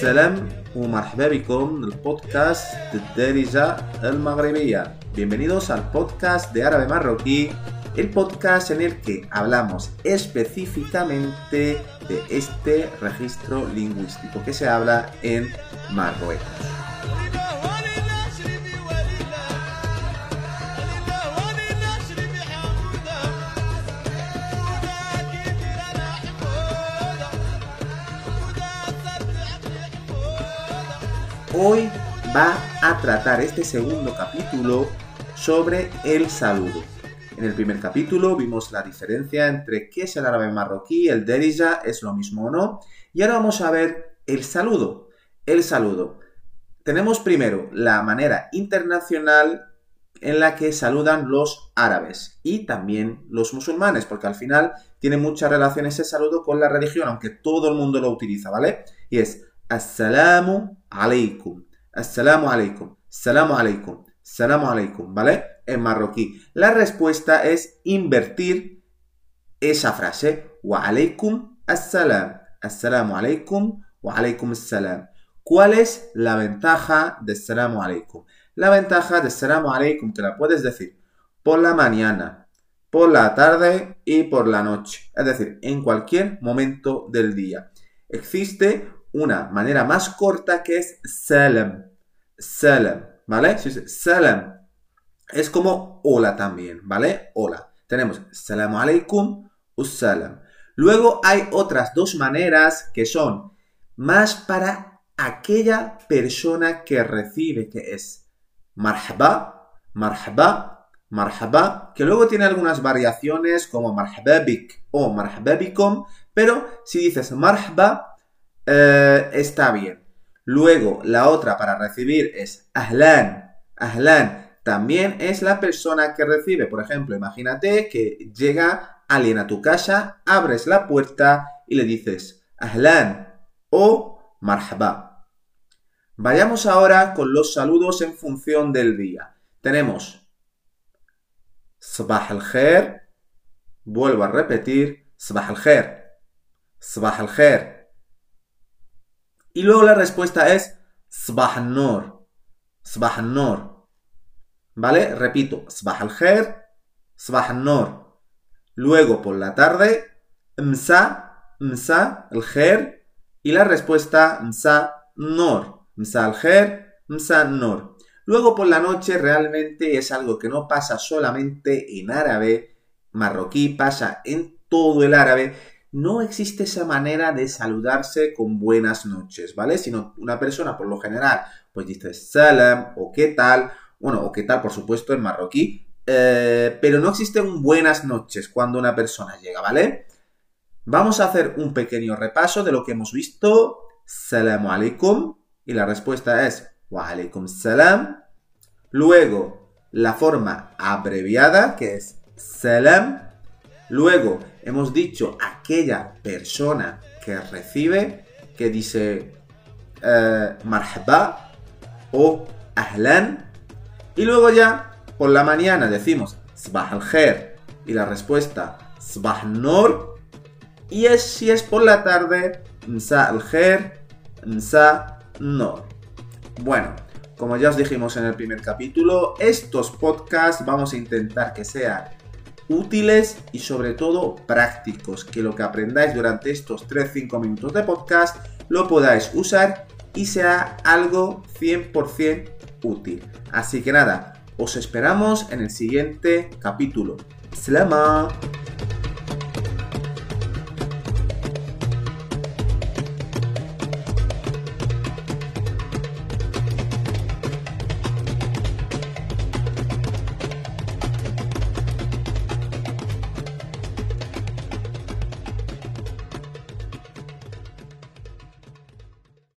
السلام ومرحبا بكم البودكاست الدارجة المغربية Bienvenidos al podcast de árabe marroquí, el podcast en el que hablamos específicamente de este registro lingüístico que se habla en Marruecos. Hoy va a tratar este segundo capítulo sobre el saludo. En el primer capítulo vimos la diferencia entre qué es el árabe marroquí, el derija, es lo mismo o no. Y ahora vamos a ver el saludo. El saludo. Tenemos primero la manera internacional en la que saludan los árabes y también los musulmanes, porque al final tiene mucha relación ese saludo con la religión, aunque todo el mundo lo utiliza, ¿vale? Y es Assalamu alaikum. Assalamu alaikum. Assalamu alaikum. Assalamu alaikum, ¿vale? En marroquí. La respuesta es invertir esa frase. Wa alaikum assalam. Assalamu alaikum wa alaikum assalam. ¿Cuál es la ventaja de Assalamu alaikum? La ventaja de Assalamu alaikum te la puedes decir por la mañana, por la tarde y por la noche. Es decir, en cualquier momento del día. Existe una manera más corta que es salam. Salam, ¿vale? Salam. Es como hola también, ¿vale? Hola. Tenemos salam alaikum salam. Luego hay otras dos maneras que son más para aquella persona que recibe, que es marhaba, marhaba, marhaba, que luego tiene algunas variaciones como marhababik o marhababikum, pero si dices marhaba, eh, está bien. Luego, la otra para recibir es ahlan. Ahlan también es la persona que recibe. Por ejemplo, imagínate que llega alguien a tu casa, abres la puerta y le dices ahlan o marhaba. Vayamos ahora con los saludos en función del día. Tenemos sabah al. Vuelvo a repetir. Sabah al al. Y luego la respuesta es Sbah al-Nur. Sbah al-Nur. ¿Vale? Repito, Sbah al-Khair, Sbah al-Nur. Luego por la tarde, Msa, Msa al-Khair. Y la respuesta Msa Nur. Msa al-Khair, Msa Nur. Luego por la noche realmente es algo que no pasa solamente en árabe marroquí, pasa en todo el árabe no existe esa manera de saludarse con buenas noches, ¿vale? Sino una persona, por lo general, pues dice salam o qué tal, bueno, o qué tal, por supuesto, en marroquí, eh, pero no existen buenas noches cuando una persona llega, ¿vale? Vamos a hacer un pequeño repaso de lo que hemos visto. Salamu alaikum. Y la respuesta es wa alaikum salam. Luego, la forma abreviada, que es salam. Luego, hemos dicho aquella persona que recibe, que dice eh, marhaba o ahlan. Y luego ya por la mañana decimos sbah al y la respuesta sbah nur. Y es, si es por la tarde, msa al msa nur. Bueno, como ya os dijimos en el primer capítulo, estos podcasts vamos a intentar que sean útiles y sobre todo prácticos, que lo que aprendáis durante estos 3-5 minutos de podcast lo podáis usar y sea algo 100% útil. Así que nada, os esperamos en el siguiente capítulo. ¡Slama!